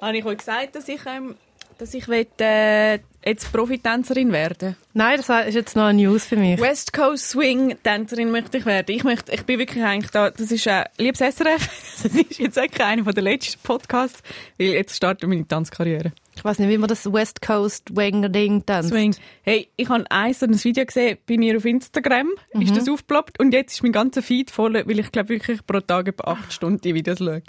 Habe ich euch gesagt, dass ich, ähm, dass ich will, äh, jetzt Profitänzerin werden Nein, das ist jetzt noch eine News für mich. West Coast Swing Tänzerin möchte ich werden. Ich möchte, ich bin wirklich eigentlich da, das ist, äh, liebes SRF, das ist jetzt wirklich einer der letzten Podcasts, weil jetzt startet meine Tanzkarriere. Ich weiß nicht, wie man das West Coast Wang Ding tanzt. Swing. Hey, ich habe eins so ein Video gesehen bei mir auf Instagram, ist das aufgeploppt und jetzt ist mein ganzer Feed voll, weil ich glaube wirklich pro Tag etwa acht Stunden die Videos schaue.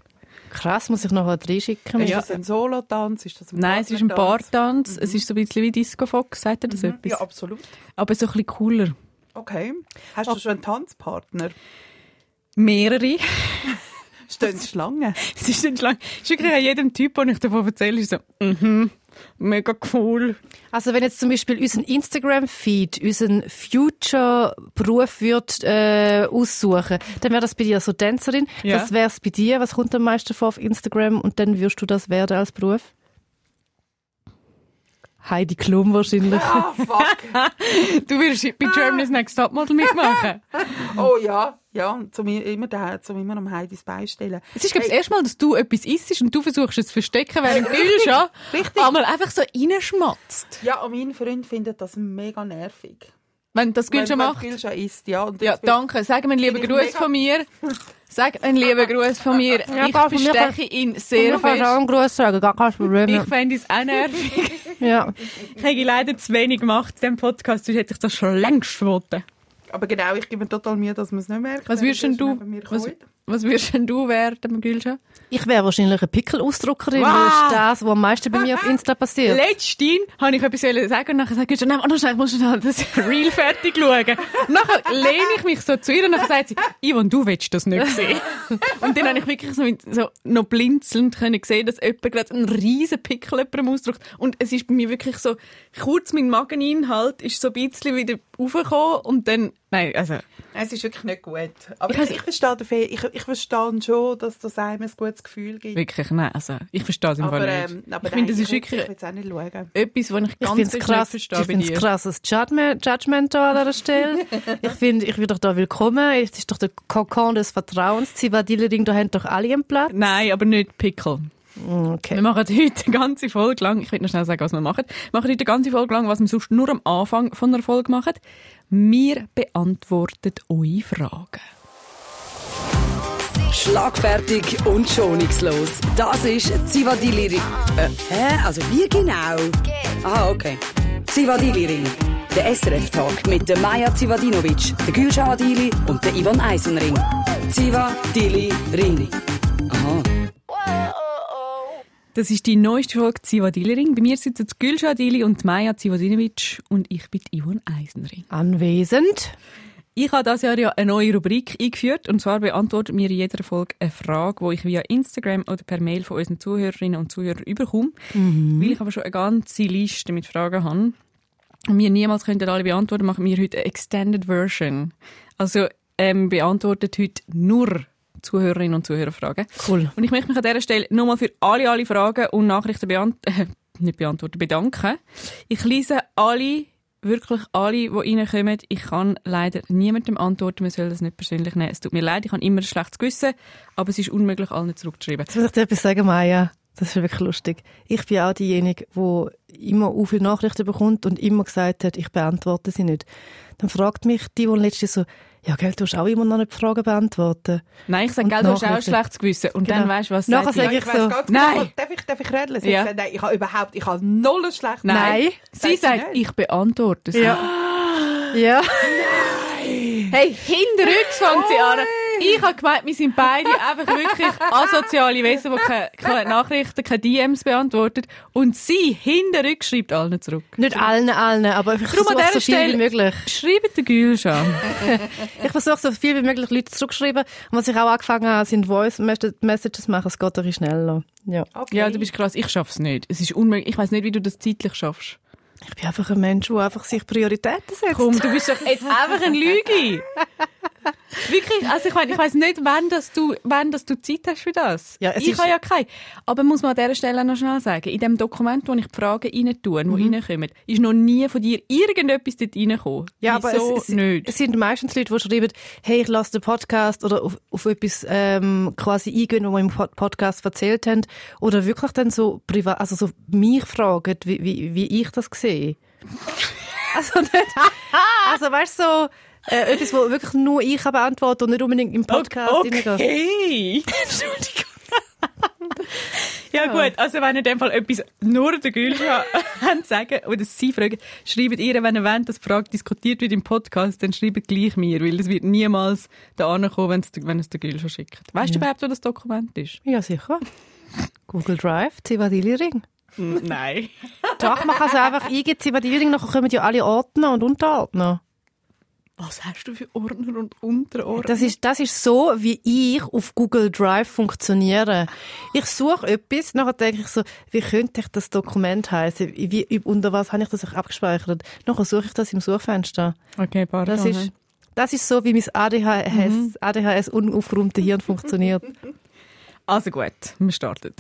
Krass, muss ich noch was reinschicken. Ist Ja. das ein Solotanz? Ist das ein Nein, es ist ein? Bartanz, es ist so ein bisschen wie Disco Fox, sagt ihr das etwas? Ja, absolut. Aber so ein bisschen cooler. Okay. Hast du schon einen Tanzpartner? Mehrere. Stehen Schlangen? Es ist, nicht lang. es ist wirklich an jedem Typ, den ich davon erzähle, ist so, mhm, mega cool. Also wenn jetzt zum Beispiel unseren Instagram-Feed unseren Future-Beruf würd, äh, aussuchen, dann wäre das bei dir so Tänzerin. Ja. Was wäre es bei dir? Was kommt am meisten vor auf Instagram? Und dann würdest du das werden als Beruf? Heidi Klum wahrscheinlich. Ah, fuck. Du wirst bei Germany's Next Topmodel mitmachen. Oh ja, ja. Und zum, immer, da, zum immer am Heidis beistellen. Es ist, glaube ich, das erste Mal, dass du etwas isst und du versuchst es zu verstecken, während Gülscha richtig. einmal einfach so reinschmatzt. Ja, und mein Freund findet das mega nervig. Wenn das Gülscha Wenn- wenn macht. Gülscha isst, ja. Und Ja, danke. Sag mir einen lieben Gruß von mir. Sag einen lieben Gruß von mir. Ja, ich besteche ihn sehr ich kann auch einen Gruß sagen, gar kein Problem. Ich fände es auch nervig. ja. Ich habe leider zu wenig gemacht in diesem Podcast, sonst hätte ich das schon längst verboten. Aber genau, ich gebe mir total Mühe, dass man es nicht merkt. Was würdest du, was. Was würdest denn du werden, Gülscha? Ich wäre wahrscheinlich eine Pickelausdruckerin. Wow. Das ist das, was am meisten bei mir auf Insta passiert. Letztens habe ich etwas sagen und nachher sagt Gülscha, nein, ich muss schnell das Reel fertig schauen. Und nachher lehne ich mich so zu ihr und nachher sagt sie, Yvonne, du willst das nicht sehen. Und dann habe ich wirklich so, mit, so noch blinzelnd können sehen, dass jemand gerade einen riesen Pickel jemandem ausdrückt. Und es ist bei mir wirklich so, kurz mein Mageninhalt ist so ein bisschen wieder raufgekommen und dann, nein, also, Nein, Es ist wirklich nicht gut. Aber Ich ich, ich, verstehe, den Fe- ich, ich verstehe schon, dass das einem ein gutes Gefühl gibt. wirklich, nein, also, ich verstehe es im aber, Fall nicht. ähm, aber ich finde, das ist ich wirklich Ich auch nicht schauen. etwas, was ich Ich ganz finde es fest krass, nicht ich verstehe bei finde es krasses Judgment, Judgment da an dieser Stelle. ich finde, ich bin doch da willkommen. Es ist doch der Kokon des Vertrauens. Zivadillering, da haben doch alle einen Platz. Nein, aber nicht Pickel. Wir Okay. machen heute eine ganze Folge lang, ich will noch schnell sagen, was wir machen. Wir machen heute eine ganze Folge lang, was wir sonst nur am Anfang von einer Folge machen. Wir beantworten eure Fragen. Schlagfertig und schonungslos. Das ist Zivadili Ring. Äh, hä? Also wie genau? Aha, okay. Zivadili Ring. Der SRF-Talk mit der Maja Zivadinovic, der Gülşah Adili und der Ivan Eisenring. Zivadili Ring. Das ist die neueste Folge Zivadili-Ring. Bei mir sitzen Gülşah Dili und Maja Zivadinovic und ich bin Yvonne Eisenring. Anwesend. Ich habe dieses Jahr ja eine neue Rubrik eingeführt und zwar beantworten wir in jeder Folge eine Frage, die ich via Instagram oder per Mail von unseren Zuhörerinnen und Zuhörern überkomme. Weil ich aber schon eine ganze Liste mit Fragen habe und wir niemals könnten alle beantworten, machen wir heute eine Extended Version. Also ähm, beantwortet heute nur Zuhörerinnen und Zuhörerfragen. Cool. Und ich möchte mich an dieser Stelle nochmal für alle, alle Fragen und Nachrichten beant äh, nicht beantworten, bedanken. Ich lese alle, wirklich alle, die reinkommen. Ich kann leider niemandem antworten, man soll das nicht persönlich nehmen. Es tut mir leid, ich habe immer ein schlechtes Gewissen, aber es ist unmöglich, allen zurückzuschreiben. Jetzt muss ich dir etwas sagen, Maya. Das ist wirklich lustig. Ich bin auch diejenige, die immer so viele Nachrichten bekommt und immer gesagt hat, ich beantworte sie nicht. Dann fragt mich die, die letztens so, ja, gell, du hast auch immer noch nicht die Fragen beantworten. Nein, ich sage, gell, du hast auch ein schlechtes Gewissen. Und Genau. dann weißt du, was Nachher sagt sage ich weiss so, ganz nein. Genau, darf ich, darf ich reden? Sie Ja. gesagt, nein, ich habe überhaupt, ich habe null ein schlechtes Nein. Nein. Sie Sagt sie sagt, nicht. ich beantworte sie. Ja. Ja. Hey, hinterrücks fängt sie an. Ich habe gemeint, wir sind beide einfach wirklich asoziale Wesen, die keine, keine Nachrichten, keine DMs beantworten. Und sie hinterrücks schreibt allen zurück. Nicht allen, allen, aber ich versuche so viel wie Stelle- möglich. Schreibt den Gülschan. Ich versuche so viel wie möglich Leute zurückschreiben. Und was ich auch angefangen habe, sind Voice-Messages machen. Es geht ein schneller. Ja. Okay. Ja, du bist krass. Ich schaff's nicht. Es ist unmöglich. Ich weiß nicht, wie du das zeitlich schaffst. Ich bin einfach ein Mensch, der einfach sich Prioritäten setzt. Komm, du bist doch jetzt einfach ein Lüge. Wirklich, also ich meine, ich weiss nicht, wann, dass du, wann dass du Zeit hast für das. Ja, ich habe ja keine. Aber muss man an dieser Stelle noch schnell sagen, in dem Dokument, wo ich die Fragen rein tue, Mhm. die reinkommen, ist noch nie von dir irgendetwas dort reingekommen. Ja, aber Wieso es, es, nicht? es sind meistens Leute, die schreiben, hey, ich lasse den Podcast oder auf, auf etwas ähm, quasi eingehen, was wir im Pod- Podcast erzählt haben. Oder wirklich dann so privat, also so mich fragen, wie, wie, wie ich das sehe. Also nicht, also weißt du, so, äh, etwas, wo wirklich nur ich kann beantworten und nicht unbedingt im Podcast reingeht. Okay. Entschuldigung. ja, gut, also wenn ihr in dem Fall etwas nur der Gülscha sagen oder sie fragen, schreibt ihr, wenn ihr wollt, dass die Frage diskutiert wird im Podcast, dann schreibt gleich mir, weil es wird niemals da ankommen, wenn es, der- Gülscha schickt. Weißt du überhaupt, wo das Dokument ist? Ja, sicher. Google Drive, Zivadili Ring. Nein. Doch, man kann es einfach eingeben, Zivadili Ring, nachher kommen ja alle Ordner und Unterordner. Was hast du für Ordner und Unterordner? Das ist, das ist so, wie ich auf Google Drive funktioniere. Ich suche etwas, nachher denke ich so, wie könnte ich das Dokument heißen? Wie, unter was habe ich das abgespeichert? Nachher suche ich das im Suchfenster. okay, pardon. Das ist, das ist so, wie mein ADHS, ADHS unaufgeräumte Hirn funktioniert. Also gut, wir starten.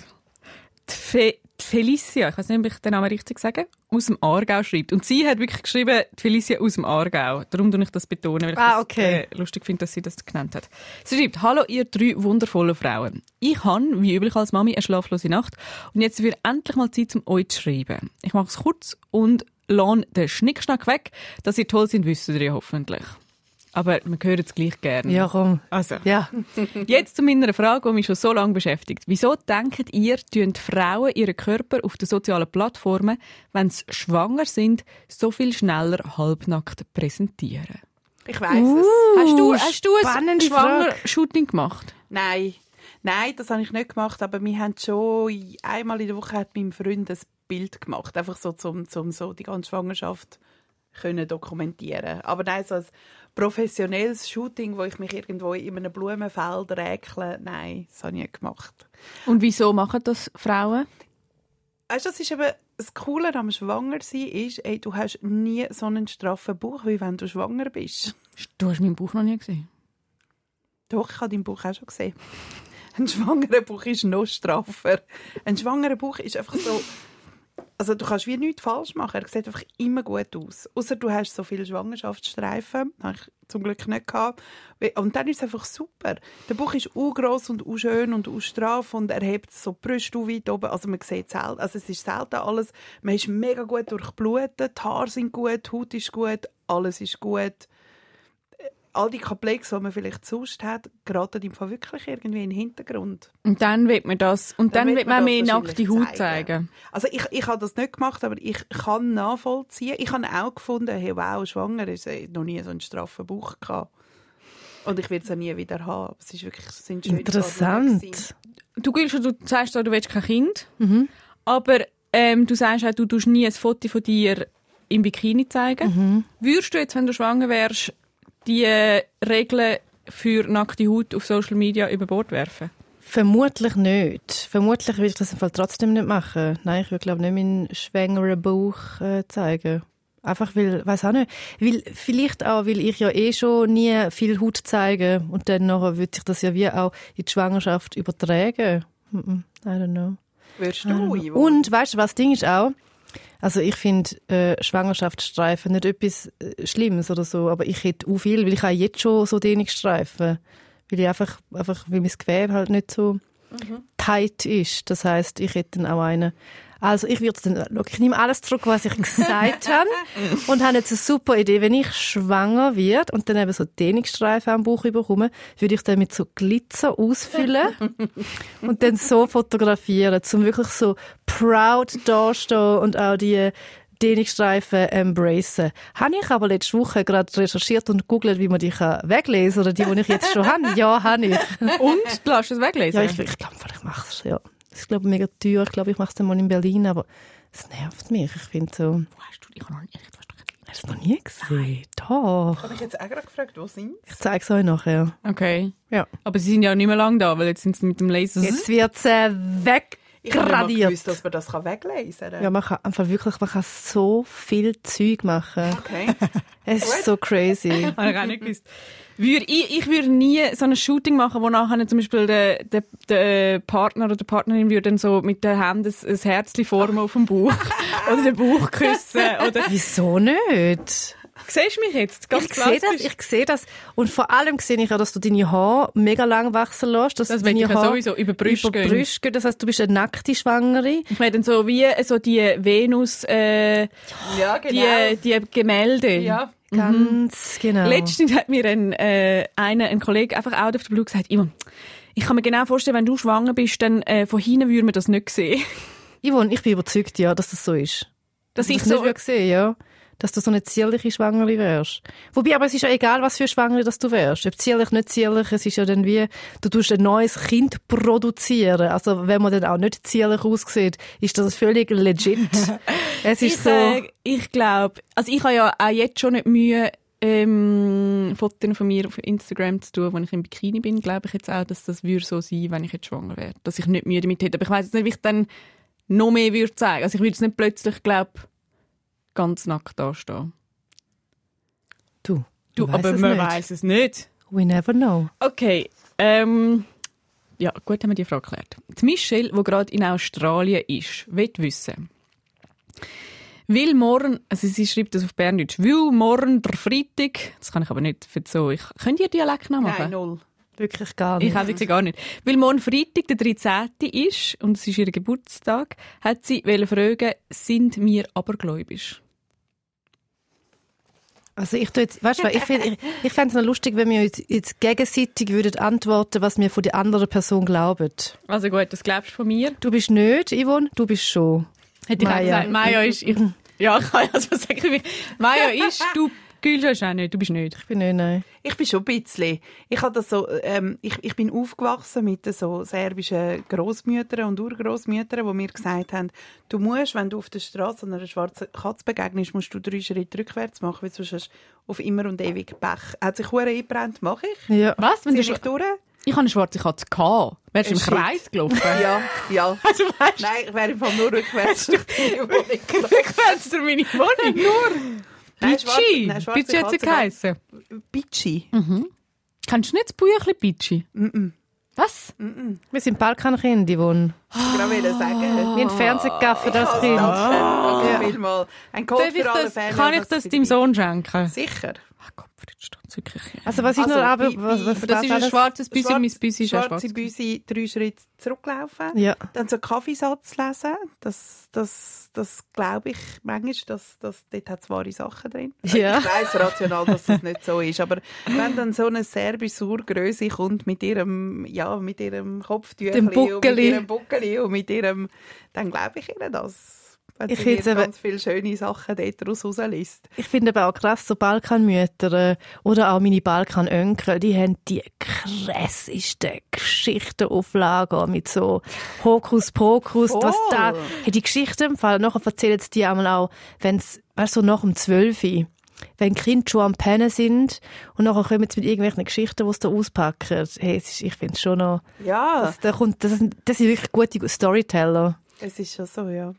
Die, Fe Felicia, ich weiß nicht, ob ich den Namen richtig sage, aus dem Aargau schreibt. Und sie hat wirklich geschrieben, Felicia aus dem Aargau. Darum tue ich das betonen, weil ich Ah, das, okay. äh, lustig finde, dass sie das genannt hat. Sie schreibt, hallo ihr drei wundervollen Frauen. Ich habe, wie üblich als Mami, eine schlaflose Nacht und jetzt wird endlich mal Zeit, um euch zu schreiben. Ich mache es kurz und lohne den Schnickschnack weg. Dass ihr toll sind, wisst ihr hoffentlich. Aber wir hören es gleich gerne. Ja, komm. Also. Ja. Jetzt zu meiner Frage, die mich schon so lange beschäftigt. Wieso denkt ihr, tun Frauen ihren Körper auf den sozialen Plattformen, wenn sie schwanger sind, so viel schneller halbnackt präsentieren? Ich weiß es. Hast du, hast du ein Schwanger-Shooting gemacht? Nein. Nein, das habe ich nicht gemacht, aber wir haben schon einmal in der Woche hat mein Freund ein Bild gemacht, einfach so zum, zum so die ganze Schwangerschaft können dokumentieren. Aber nein, so ein professionelles Shooting, wo ich mich irgendwo in einem Blumenfeld räkle, nein, das habe ich nicht gemacht. Und wieso machen das Frauen? Weißt das ist eben das Coole am Schwangersein ist, ey, du hast nie so einen straffen Bauch, wie wenn du schwanger bist. Du hast meinen Bauch noch nie gesehen. Doch, ich habe deinen Bauch auch schon gesehen. Ein schwangerer Bauch ist noch straffer. Ein schwangerer Bauch ist einfach so... Also du kannst wie nichts falsch machen. Er sieht einfach immer gut aus. Außer du hast so viele Schwangerschaftsstreifen. Habe ich zum Glück nicht gehabt. Und dann ist es einfach super. Der Bauch ist groß und schön und straff und er hebt so die Brüste weit oben. Also man sieht selten. Also es ist selten alles. Man ist mega gut durchblutet. Die Haare sind gut, die Haut ist gut, alles ist gut all die Komplexe, die man vielleicht sonst hat, geraten im Fall wirklich irgendwie in den Hintergrund. Und dann wird man das, und dann, Dann wird man man mehr das nackte Haut zeigen. Also ich, ich habe das nicht gemacht, aber ich kann nachvollziehen. Ich habe auch gefunden, hey, wow, schwanger ist äh, noch nie so einen straffen Bauch gehabt. Und ich werde es auch nie wieder haben. Es ist wirklich, es sind. Interessant. Du, Gülscha, du sagst du willst kein Kind, aber ähm, du sagst auch, du tust nie ein Foto von dir im Bikini zeigen. Würdest du jetzt, wenn du schwanger wärst, die äh, Regeln für nackte Haut auf Social Media über Bord werfen? Vermutlich nicht. Vermutlich würde ich das im Fall trotzdem nicht machen. Nein, ich würde glaube nicht meinen schwängeren Bauch äh, zeigen. Einfach weil, weiß auch nicht, weil vielleicht auch, weil ich ja eh schon nie viel Haut zeige und dann nachher würde sich das ja wie auch in die Schwangerschaft übertragen. Mhm. I don't know. Würdest du, Ivo? Und weißt du, was das Ding ist auch? Also ich finde äh, Schwangerschaftsstreifen nicht etwas äh, Schlimmes oder so, aber ich hätte auch viel, weil ich habe jetzt schon so Dehnungsstreifen, weil ich einfach, einfach weil mein Gewebe halt nicht so tight ist. Das heißt, ich hätte dann auch einen. Also ich würde dann, schau, ich nehme alles zurück, was ich gesagt habe und habe jetzt eine super Idee. Wenn ich schwanger werde und dann eben so Dehnungsstreifen am Bauch bekomme, würde ich dann mit so Glitzer ausfüllen und dann so fotografieren, zum wirklich so proud dastehen und auch die Dehnungsstreifen embracen. Habe ich aber letzte Woche gerade recherchiert und googelt, wie man die kann weglesen oder die, die ich jetzt schon habe. Ja, habe ich. Und? Du lässt es weglesen? Ja, ich, ich glaube, ich mache es. Ja. Das ist, glaube ich, mega teuer. Ich glaube, ich mache es dann mal in Berlin, aber es nervt mich. Ich finde so... Wo hast du, ich habe noch nicht, hast du es noch nie gesehen? Doch. habe ich jetzt auch gerade gefragt, wo sind Ich zeige es euch nachher. Okay. Ja. Aber sie sind ja nicht mehr lang da, weil jetzt sind sie mit dem Laser... Jetzt wird es äh, weg. Ich habe gradiert. gewusst, dass man das kann weglesen kann. Ja, man kann einfach wirklich, man kann so viel Zeug machen. Okay. Es ist so crazy. Habe ich auch nicht gewusst. Würde ich, ich würde nie so ein Shooting machen, wo nachher zum Beispiel der, der, der Partner oder die Partnerin würde dann so mit den Händen ein, ein Herzchen formen auf dem Bauch. oder den Bauch küssen. Oder, Wieso nicht? siehst du mich jetzt? Ganz ich sehe das, ich sehe das. Und vor allem sehe ich ja, dass du deine Haare mega lang wachsen lässt. Dass Das deine ich ja Haare sowieso über Brüste über gehen. Brüste gehen. Das heißt, du bist eine nackte Schwangere. Ich meine dann so wie so die Venus, äh, Ja, die, die Gemälde. Ja. Ganz genau. Letztens hat mir ein, äh, einer, ein Kollege einfach out of the blue gesagt, Ivan, ich kann mir genau vorstellen, wenn du schwanger bist, dann äh, von hinten würde man das nicht sehen. Yvonne, ich bin überzeugt, ja, dass das so ist. Dass ich ich so, nicht sehen, ja. Dass du so eine zierliche Schwangere wärst. Wobei, aber es ist ja egal, was für Schwangere das du wärst. Ob zierlich, nicht zierlich, es ist ja dann wie, du tust ein neues Kind produzieren. Also, wenn man dann auch nicht zierlich aussieht, ist das völlig legit. es ist ich, so, äh, ich glaube, also ich habe ja auch jetzt schon nicht Mühe, ähm, Fotos von mir auf Instagram zu tun, wenn ich im Bikini bin, glaube ich jetzt auch, dass das würde so sein, wenn ich jetzt schwanger wäre. Dass ich nicht Mühe damit hätte. Aber ich weiß jetzt nicht, wie ich dann noch mehr würde zeigen. Also ich würde jetzt nicht plötzlich, glaube ganz nackt dastehen. du, Du, weiss aber man weiß es nicht. We never know. Okay, ähm, ja, gut haben wir die Frage geklärt. Die Michelle, die gerade in Australien ist, will wissen, will morgen, also sie schreibt das auf Berndeutsch, will morgen der Freitag, das kann ich aber nicht für so, ich, könnt ihr Dialekt nachmachen? Nein, null. Wirklich gar nicht. Ich auch wirklich gar nicht. Weil morgen Freitag, der 13. ist, und es ist ihr Geburtstag, hat sie wollen fragen, sind wir abergläubisch? Also ich tu jetzt, weißt du, was, ich finde, ich, ich fände es noch lustig, wenn wir uns jetzt gegenseitig würden antworten, was wir von der anderen Person glauben. Also gut, das glaubst du von mir? Du bist nicht, Yvonne, du bist schon. Hätte ich Maya. gesagt, Maya ist, ich, ja, ich kann ja so sagen, Maya ist, du, Gülscha ist auch nicht, du bist nicht. Ich bin nicht, nein. Ich bin schon ein bisschen. Ich, habe das so, ähm, ich, ich bin aufgewachsen mit so serbischen Großmüttern und Urgroßmüttern, die mir gesagt haben, du musst, wenn du auf der Straße einer schwarzen Katze begegnest, musst du drei Schritte rückwärts machen, weil sonst hast du auf immer und ewig Pech. Hat sich Hure eingebrannt, mache ich. Ja. Was? Wenn du Zieh ich durch? Ich habe eine schwarze Katze gehabt. Wärst du im Shit. Kreis gelaufen? Ja, ja. Also weißt Nein, ich wäre im Fall nur rückwärts durch die Wohnung du, rückwärts durch meine Wohnung. Nur. Bitschi. Bitschi hat sie geheissen. Bitschi. Kennst du nicht das Büchlein Bitschi? Was? Wir sind Balkankinder, Yvonne. Ich wollte sagen. Wir haben Fernsehen als Oh, Kind. danke. Ja. Ein Code Darf ich für alle das, Fans. kann ich das deinem Sohn schenken? Sicher. Ach steht es wirklich. Also was ich Also, noch aber, was, was das ist ein schwarzes Büsi, Schwarz- mein Büsi ist ein Schwarze schwarzes. Büsi, drei Schritte zurücklaufen. Ja. Dann so einen Kaffeesatz lesen. Das, das, das glaube ich manchmal, dass, dass dort hat wahre Sachen drin. Ja. Ich weiss rational, dass das nicht so ist. Aber wenn dann so eine serbische Urgröße kommt mit ihrem, ja, mit ihrem Kopftüchli und mit Buckeli. ihrem Buckeli und mit ihrem, dann glaube ich ihnen das. Wenn Ich sie find's eben- ganz viele schöne Sachen dort raus rausliest. Ich finde aber auch krass, so Balkanmütter äh, oder auch meine Balkanönkel, die haben die krassesten Geschichten auf Lager mit so Hokuspokus, was da, hey, die Geschichten im Fall, nachher erzählen sie die einmal auch, wenn's, weißt du, so nach dem Zwölfi, wenn die Kinder schon am Pennen sind und nachher kommen sie mit irgendwelchen Geschichten, die sie da auspacken. Hey, es ist, ich finde es schon noch, Ja, das, da kommt, das, das sind wirklich gute Storyteller. es ist schon so, ja.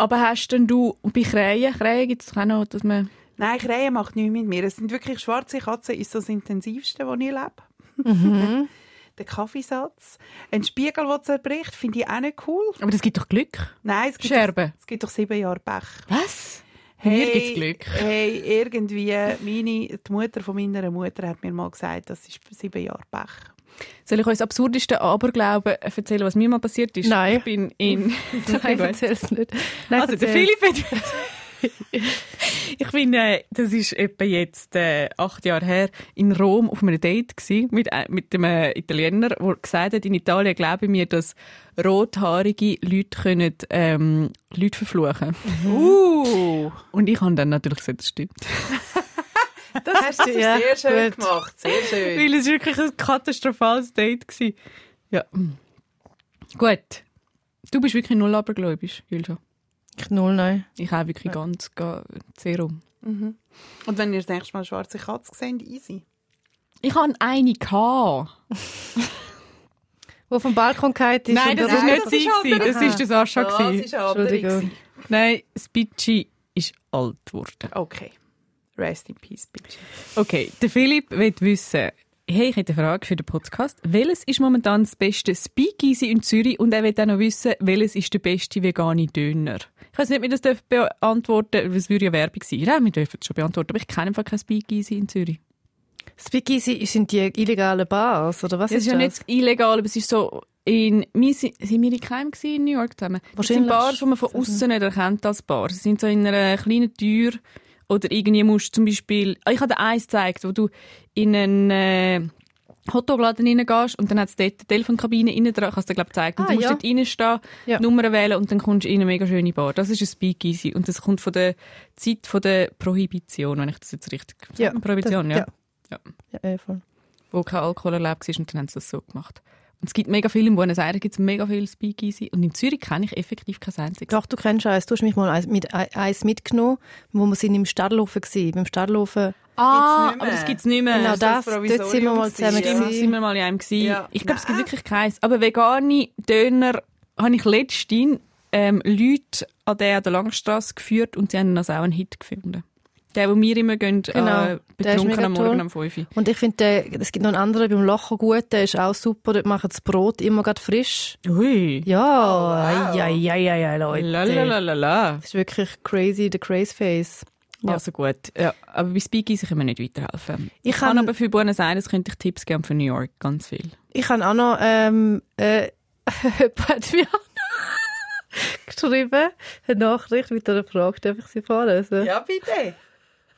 Aber hast denn du, und bei Krähen, Krähen gibt es auch noch, dass man... Nein, Krähen macht nichts mit mir. Es sind wirklich schwarze Katzen, ist das Intensivste, wo ich lebe. Mhm. Der Kaffeesatz. Ein Spiegel, der zerbricht, finde ich auch nicht cool. Aber das gibt doch Glück. Nein, es gibt, Scherben. Doch, es gibt doch sieben Jahre Pech. Was? Mir gibt's Glück. Hey, irgendwie, meine, die Mutter von meiner Mutter hat mir mal gesagt, das ist sieben Jahre Pech. Soll ich euch das absurdeste Aberglauben erzählen, was mir mal passiert ist? Nein. Ich bin in... Nein, erzähl's nicht. Nein, Also, der. Philipp ich bin, äh, das ist etwa jetzt äh, acht Jahre her, in Rom auf einem Date gsi mit, äh, mit einem Italiener, der gesagt hat, in Italien glaube ich mir, dass rothaarige Leute können, ähm, Leute verfluchen Uh, Und ich habe dann natürlich gesagt, das stimmt. das hast du Ja, sehr schön gut. gemacht. Sehr schön. Weil es wirklich ein katastrophales Date war. Ja. Gut. Du bist wirklich null abergläubisch, Julja. Ich null, nein. Ich auch wirklich ganz ga- zero. Und wenn ihr das nächste Mal schwarze Katze seht, easy. Ich hatte eine. Gehabt. Wo vom Balkon gehalten ist. Nein, das Nein, nicht das sie, andere. das ist der Sascha. Das ist eine andere. Entschuldigung. Nein, das Bitchy ist alt geworden. Okay. Rest in peace, bitte. Okay, der Philipp will wissen, hey, ich hätte eine Frage für den Podcast. Welches ist momentan das beste Speakeasy in Zürich? Und er will auch noch wissen, welches ist der beste vegane Döner? Ich weiß nicht, ob wir das dürfen beantworten dürfen, es würde ja Werbung sein. Ja, wir dürfen es schon beantworten, aber ich kenne einfach kein Speakeasy in Zürich. Speakeasy sind die illegalen Bars, oder was Es ist ja nicht illegal, aber es ist so... In, wir sind, sind wir in Keim gewesen in New York zusammen? Das sind. Bars, die man von außen nicht erkennt als Bar. Sie sind so in einer kleinen Tür oder irgendwie musst du zum Beispiel... Ah, Ich habe dir eins gezeigt, wo du in einen äh, Hotdog-Laden reingehst und dann hat es dort eine Telefonkabine innen dran. Ich habe es dir, glaube gezeigt. Und Ah, du musst ja. dort reinstehen, Ja. die Nummer wählen und dann kommst du in eine mega schöne Bar. Das ist ein Speakeasy. Und das kommt von der Zeit von der Prohibition, wenn ich das jetzt richtig... Ja, Prohibition, das- ja. ja. ja. Ja, eh, voll. Wo kein Alkohol erlaubt war und dann haben sie das so gemacht. Es gibt mega viele, in Buenos Aires gibt es mega viele Speakeasy. Und in Zürich kenne ich effektiv kein einziges. Doch, du kennst eins. Du hast mich mal eins, mit, eins mitgenommen, wo wir sind im Stadlofen waren. Beim Stadlofen. Ah, aber das gibt es nicht mehr. Genau das das. Dort sind wir mal zusammen Stimmt, ja. sind wir mal in einem gewesen. Ja. Ich glaube, es gibt wirklich keins. Aber vegane Döner habe ich letztens ähm, Leute an der an der Langstrasse geführt und sie haben also auch einen Hit gefunden. Der, wo wir immer gehen, Genau, äh, der ist betrunken am Morgen toll. um 5 Uhr. Und ich finde, es gibt noch einen anderen beim Locher gut, der ist auch super. Dort machen das Brot immer gerade frisch. Ui. Ja, wow. ja, ja, ja, ja, Leute. Lalalala. Das ist wirklich crazy, the craze face. Ja. Also gut. Ja, aber bei Speakeasy können wir nicht weiterhelfen. Ich Ich kann kann- aber für Buenos Aires könnte ich Tipps geben für New York. Ganz viel. Ich habe auch noch ähm, äh, hat mir geschrieben, eine Nachricht mit einer Frage. Darf ich sie vorlesen? Ja, bitte.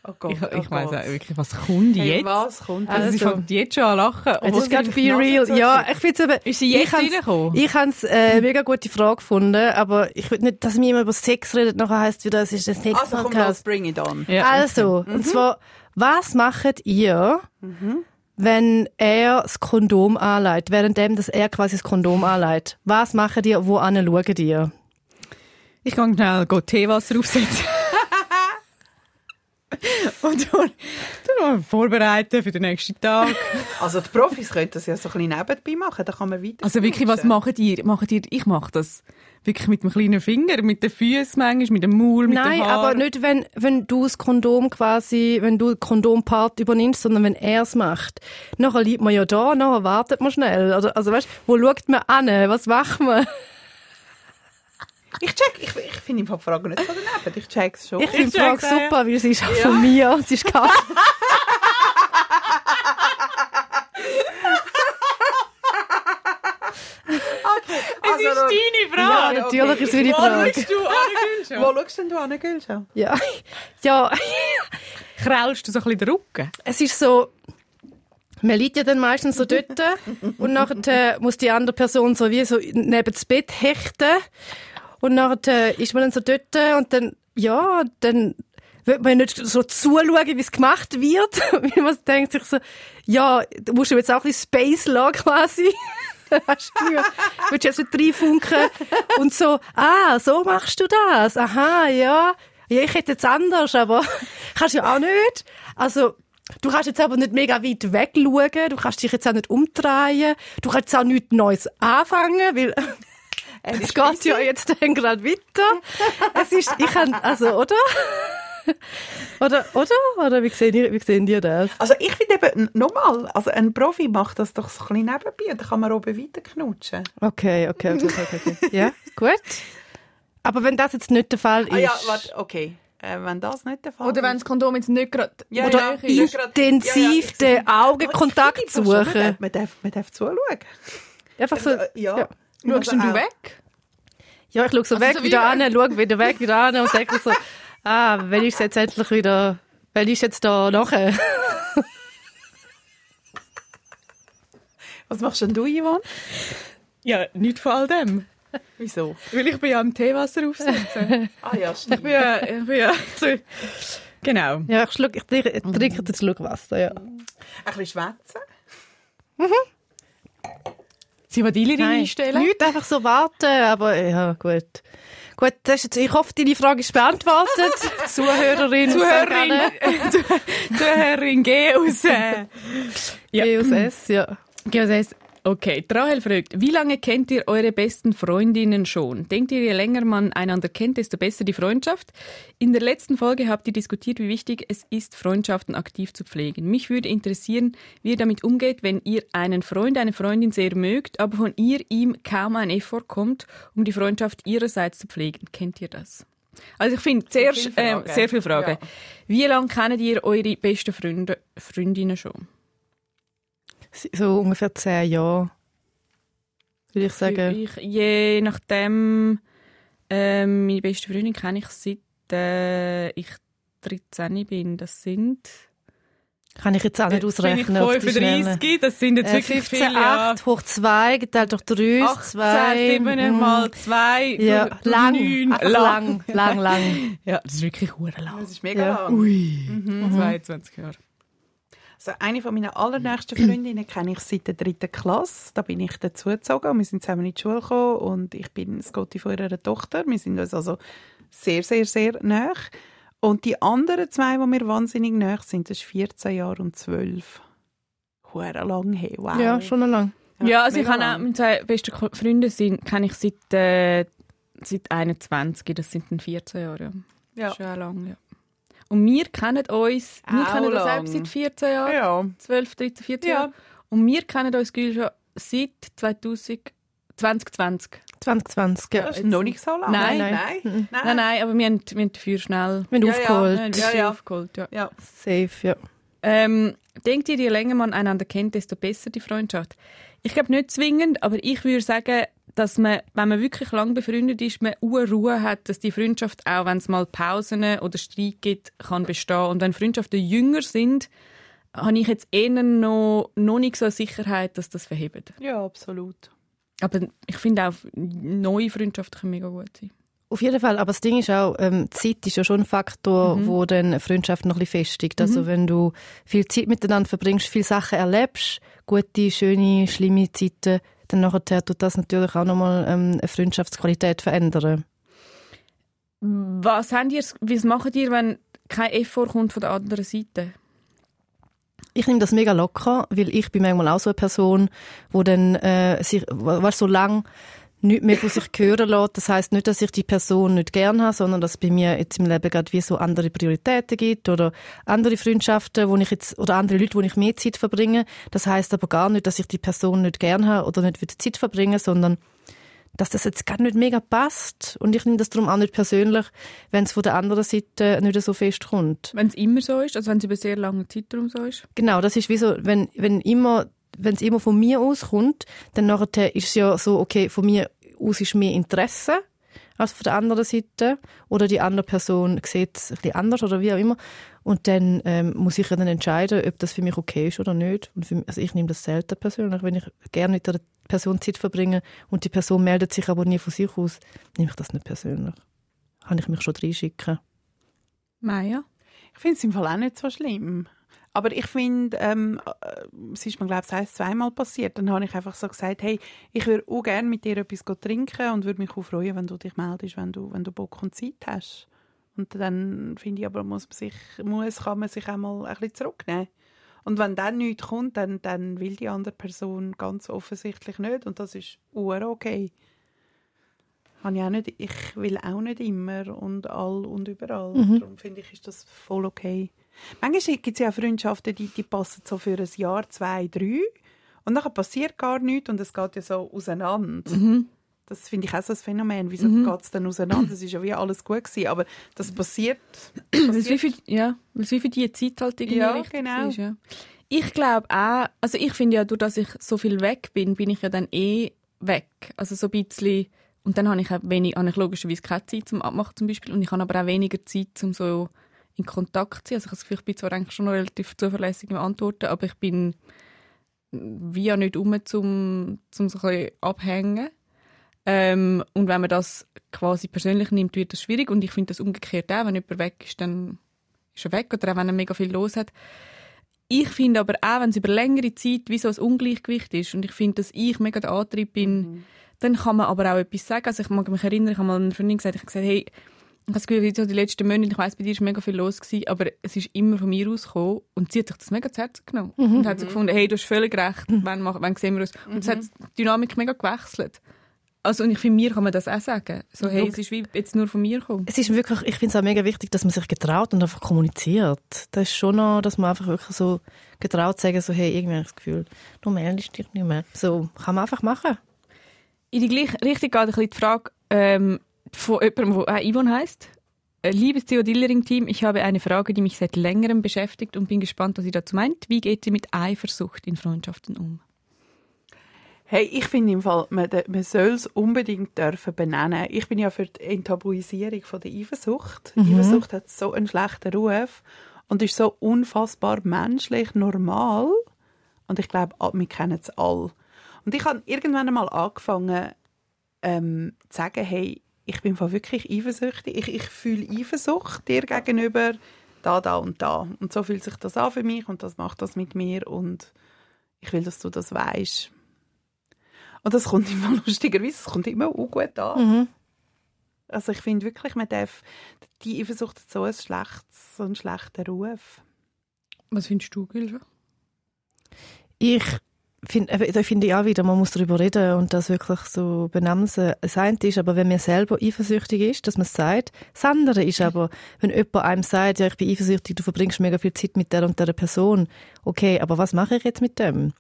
Oh Gott, Ich, oh ich weiss Gott. auch wirklich, was kommt Hey, jetzt? was kommt Also, sie Also. fängt jetzt schon an lachen. Jetzt obwohl ist gerade Be Real. Ja, ich finde eben... Ist sie jetzt ich reingekommen? Ich habe es äh, mega gute Frage gefunden, aber ich will nicht, dass wir immer über Sex reden, nachher heisst wieder, es ist das nicht Also komm, los, bring it on. Ja, Also, und zwar, was macht ihr, wenn er das Kondom anlegt, währenddem, dass er quasi das Kondom anlegt? Was macht ihr, wo schaut ihr? Ich kann schnell Teewasser aufsetzen. Und dann, dann noch vorbereiten für den nächsten Tag. Also die Profis können das ja so ein bisschen nebenbei machen, da kann man weiter Also wirklich, was macht ihr? Macht ihr? Ich mache das wirklich mit dem kleinen Finger, mit den Füßen manchmal, mit dem Maul, mit Nein, den Haaren. aber nicht, wenn, wenn du das Kondom quasi, wenn du den Kondompart übernimmst, sondern wenn er es macht. Nachher liegt man ja da, nachher wartet man schnell. Oder, also weißt, wo schaut man an? Was macht man? Ich check, ich, ich finde die Frage nicht so daneben, ich check's schon. Ich finde die Frage ja. super, weil sie ist auch von mir. Sie ist gar es ist Also, deine Ja, Frage. natürlich ist es meine Wo Frage. schaust du an? Wo schaust denn du an, Gülscha? Ja, ja, Kraulst du so ein bisschen den Rücken? es ist so, man liegt ja dann meistens so dort und nachher äh, muss die andere Person so wie so neben das Bett hechten und nachher äh, ist man dann so dort und dann, ja, dann wird man nicht so zuschauen, wie es gemacht wird, weil man denkt sich so, ja, du musst du jetzt auch ein bisschen Space lassen quasi. Du. Willst du jetzt nicht reinfunken und so, ah, so machst du das, aha, ja. Ja, ich hätte jetzt anders, aber kannst ja auch nicht. Also, du kannst jetzt aber nicht mega weit weg schauen, du kannst dich jetzt auch nicht umdrehen, du kannst jetzt auch nichts Neues anfangen, weil es geht ja jetzt dann gerade weiter. Es ist, ich kann, also, oder? oder, oder? Oder wie sehen ihr, wie sehen ihr das? Also ich finde eben, nochmal, also ein Profi macht das doch so ein bisschen nebenbei und dann kann man oben weiter knutschen. Okay, okay, okay, okay, okay. Ja, gut. Aber wenn das jetzt nicht der Fall ist, Ah ja, warte, okay. Äh, wenn das nicht der Fall Oder wenn das Kondom jetzt nicht gerade Ja, oder ja, intensiv ja, ja, den Augenkontakt suchen. Man darf, man darf zuschauen. Einfach so, Also, ja. Schaust Also denn du auch- weg? Ja, ich schaue so Also weg, so wieder wie- an, schaue wieder weg, wieder an und denke so, ah, wenn ich jetzt endlich wieder, wenn ich jetzt da nachher? Was machst denn du, Yvonne? Ja, nicht von all dem. Wieso? Weil ich bin ja am Teewasser aufsetzen. Ah ja, ich stimmt. bin ja, ich bin ja so, genau. Ja, ich, schluck, ich trinke, ich trinke jetzt Schluck Wasser, ja. Ein bisschen schwätzen. Sie will die einstellen? Nicht einfach so warten, aber ja, gut. Gut, jetzt, ich hoffe, deine Frage ist beantwortet. Zuhörerin, Zuhörerin, Zuhörerin G aus, äh, ja. G aus S, ja. G aus S. Okay, Rahel fragt, wie lange kennt ihr eure besten Freundinnen schon? Denkt ihr, je länger man einander kennt, desto besser die Freundschaft? In der letzten Folge habt ihr diskutiert, wie wichtig es ist, Freundschaften aktiv zu pflegen. Mich würde interessieren, wie ihr damit umgeht, wenn ihr einen Freund, eine Freundin sehr mögt, aber von ihr ihm kaum ein Effort kommt, um die Freundschaft ihrerseits zu pflegen. Kennt ihr das? Also ich finde, viele ähm, Fragen. sehr viele Fragen. Ja. Wie lange kennt ihr eure besten Freunde, Freundinnen schon? So ungefähr zehn Jahre, würde ich sagen. Ich, je nachdem, ähm, meine beste Freundin kenne ich seit äh, ich 13 bin. Das sind Kann ich jetzt auch nicht bin ich ausrechnen. auf die Schnelle. 35, das sind jetzt Äh, wirklich 15, viele. Ja. 8 hoch 2 geteilt durch 3, 18, 2. 7 mal 2, Ja, lang, neun, einfach lang, lang, lang. Ja, das ist wirklich hure lang. Das ist mega Ja. lang. Ui. Mhm. 22 Jahre. Also eine von meinen allernächsten Freundinnen kenne ich seit der dritten Klasse. Da bin ich dazugezogen und wir sind zusammen in die Schule gekommen und ich bin das Gotti von ihrer Tochter. Wir sind uns also sehr, sehr, sehr nah. Und die anderen zwei, die mir wahnsinnig nah sind, das ist 14 Jahre und 12. Hure lang her, wow. Ja, schon lang. Ja, also ich habe auch meine zwei besten Freunde sind, kenne ich seit, äh, seit 21, das sind dann 14 Jahre. Ja. Ja. Schon lang, ja. Und wir kennen uns, wir Auch kennen uns selbst seit 14 Jahren, Ja. 12, 13, 14 Ja. Jahren. Und wir kennen uns Gül, schon seit 2000, 2020. 2020, ja. Das ist noch nicht so lang. Nein, nein. nein. nein. Nein, nein, aber wir haben, wir haben dafür schnell Wir haben Ja, ja. aufgeholt. wir haben Ja, dafür ja. aufgeholt. Ja. Ja. Safe, ja. Ähm, denkt ihr, je länger man einander kennt, desto besser die Freundschaft? Ich glaube nicht zwingend, aber ich würde sagen, dass man, wenn man wirklich lang befreundet ist, man eine Ruhe hat, dass die Freundschaft auch, wenn es mal Pausen oder Streit gibt, kann bestehen. Und wenn Freundschaften jünger sind, habe ich jetzt eher noch, noch nicht so eine Sicherheit, dass das verhebt. ja, absolut. Aber ich finde auch, neue Freundschaften können mega gut sein. Auf jeden Fall, aber das Ding ist auch, ähm, Zeit ist ja schon ein Faktor, wo dann eine Freundschaft noch ein bisschen festigt. Also wenn du viel Zeit miteinander verbringst, viele Sachen erlebst, gute, schöne, schlimme Zeiten, dann nachher tut das natürlich auch nochmal ähm, eine Freundschaftsqualität verändern. Was, habt ihr, was macht ihr, wenn kein Effort kommt von der anderen Seite? Ich nehme das mega locker, weil ich bin manchmal auch so eine Person, wo dann äh, sich, weißt, so lang nichts mehr von sich hören lässt. Das heißt nicht, dass ich die Person nicht gern habe, sondern dass es bei mir jetzt im Leben gerade wie so andere Prioritäten gibt oder andere Freundschaften, wo ich jetzt oder andere Leute, wo ich mehr Zeit verbringe. Das heißt aber gar nicht, dass ich die Person nicht gern habe oder nicht wieder Zeit verbringe, sondern dass das jetzt gar nicht mega passt. Und ich nehme das darum auch nicht persönlich, wenn es von der anderen Seite nicht so fest kommt. Wenn es immer so ist, also wenn es über sehr lange Zeitraum so ist? Genau, das ist wie so, wenn, wenn immer, wenn es immer von mir aus kommt, dann nachher ist es ja so, okay, von mir aus ist mehr Interesse als von der anderen Seite. Oder die andere Person sieht es ein bisschen anders oder wie auch immer. Und dann ähm, muss ich ja dann entscheiden, ob das für mich okay ist oder nicht. Und für mich, also ich nehme das selten persönlich. Wenn ich gerne mit einer Person Zeit verbringe und die Person meldet sich aber nie von sich aus, nehme ich das nicht persönlich. Kann ich mich schon reinschicken. Maya? Ich finde es im Fall auch nicht so schlimm. Aber ich finde, ähm, äh, es ist mir, glaube ich, ein, zweimal passiert. Dann habe ich einfach so gesagt, hey, ich würde auch gerne mit dir etwas trinken und würde mich auch freuen, wenn du dich meldest, wenn du, wenn du Bock und Zeit hast. Und dann finde ich aber, muss man sich, muss, kann man sich auch mal ein bisschen zurücknehmen. Und wenn dann nichts kommt, dann, dann will die andere Person ganz offensichtlich nicht. Und das ist ur okay. Habe ich, auch nicht, ich will auch nicht immer und all und überall. Darum finde ich, ist das voll okay. Manchmal gibt es ja auch Freundschaften, die, die passen so für ein Jahr, zwei, drei. Und dann passiert gar nichts und es geht ja so auseinander. Das finde ich auch so ein Phänomen. Wieso geht es dann auseinander? Es ist ja wie alles gut gewesen, aber das passiert. Weil es wie für, ja, weil es wie für die Zeit halt irgendwie Ja, richtig genau. ist. Ja. Ich glaube auch, also ich finde ja, durch dass ich so viel weg bin, bin ich ja dann eh weg. Also so ein bisschen, und dann habe ich auch wenig, habe ich logischerweise keine Zeit zum Abmachen zum Beispiel und ich habe aber auch weniger Zeit, um so in Kontakt sein. Also ich habe das Gefühl, ich bin zwar eigentlich schon noch relativ zuverlässig im Antworten, aber ich bin wie ja nicht um zum, zum so ein abhängen. Ähm, und wenn man das quasi persönlich nimmt, wird das schwierig. Und ich finde das umgekehrt auch, wenn jemand weg ist, dann ist er weg. Oder auch wenn er mega viel los hat. Ich finde aber auch, wenn es über längere Zeit wie so ein Ungleichgewicht ist und ich finde, dass ich mega der Antrieb bin, dann kann man aber auch etwas sagen. Also ich mag mich erinnern, ich habe mal einer Freundin gesagt, ich habe gesagt, hey, das Gefühl, so die letzten Monate, ich weiss, bei dir war mega viel los, gewesen, aber es ist immer von mir ausgekommen und sie hat sich das mega zu Herzen genommen. Und hat so gefunden, hey, du hast völlig recht, wann, mach- wann sehen wir uns? Und es hat die Dynamik mega gewechselt. Also, und ich finde, mir kann man das auch sagen. So, hey, es ist wie jetzt nur von mir gekommen. Es ist wirklich, ich finde es auch mega wichtig, dass man sich getraut und einfach kommuniziert. Das ist schon noch, dass man einfach wirklich so getraut sagen, so, hey, irgendwie habe ich das Gefühl, du meldest dich nicht mehr. So, kann man einfach machen. In die gleiche Richtung geht ein bisschen die Frage ähm, von jemandem, der auch Yvonne heisst. Äh, Liebes Theo Dillering-Team, ich habe eine Frage, die mich seit längerem beschäftigt und bin gespannt, was ihr dazu meint. Wie geht ihr mit Eifersucht in Freundschaften um? Hey, ich finde im Fall, man, man soll es unbedingt dürfen benennen. Ich bin ja für die Enttabuisierung von der Eifersucht. Eifersucht hat so einen schlechten Ruf und ist so unfassbar menschlich, normal. Und ich glaube, wir kennen es alle. Und ich habe irgendwann einmal angefangen ähm, zu sagen, hey, ich bin wirklich eifersüchtig. Ich, ich fühle Eifersucht dir gegenüber, da, da und da. Und so fühlt sich das an für mich und das macht das mit mir und ich will, dass du das weißt. Und das kommt immer lustigerweise, es kommt immer auch gut an. Also ich finde wirklich, man darf, die Eifersucht hat so, ein schlechtes, so einen schlechten Ruf. Was findest du, Gilja? Ich finde, eben, da finde ich auch wieder, man muss darüber reden und das wirklich so benennen. Das eine ist aber, wenn man selber eifersüchtig ist, dass man es sagt. Das andere ist aber, wenn jemand einem sagt, ja, ich bin eifersüchtig, du verbringst mega viel Zeit mit der und der Person. Okay, aber was mache ich jetzt mit dem?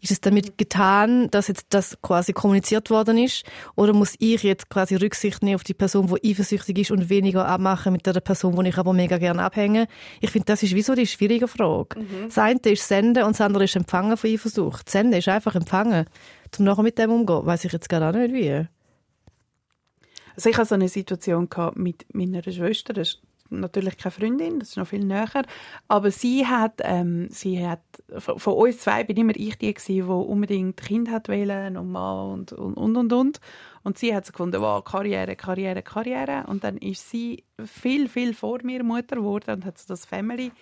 Ist es damit getan, dass jetzt das quasi kommuniziert worden ist? Oder muss ich jetzt quasi Rücksicht nehmen auf die Person, die eifersüchtig ist und weniger abmachen mit der Person, wo ich aber mega gerne abhänge? Ich finde, das ist wieso die schwierige Frage. Das eine ist Senden und das andere ist Empfangen von Eifersucht. Senden ist einfach Empfangen. Zum nachher mit dem umgehen, weiß ich jetzt gerade auch nicht wie. Also ich hatte so eine Situation mit meiner Schwester, das natürlich keine Freundin, das ist noch viel näher, aber sie hat, ähm, sie hat, von uns zwei bin immer ich die gewesen, die unbedingt Kind hat wählen und Mann und, und, und, und, und. Und sie hat so gefunden, wow, Karriere, Karriere, Karriere. Und dann ist sie viel, viel vor mir Mutter geworden und hat so das Family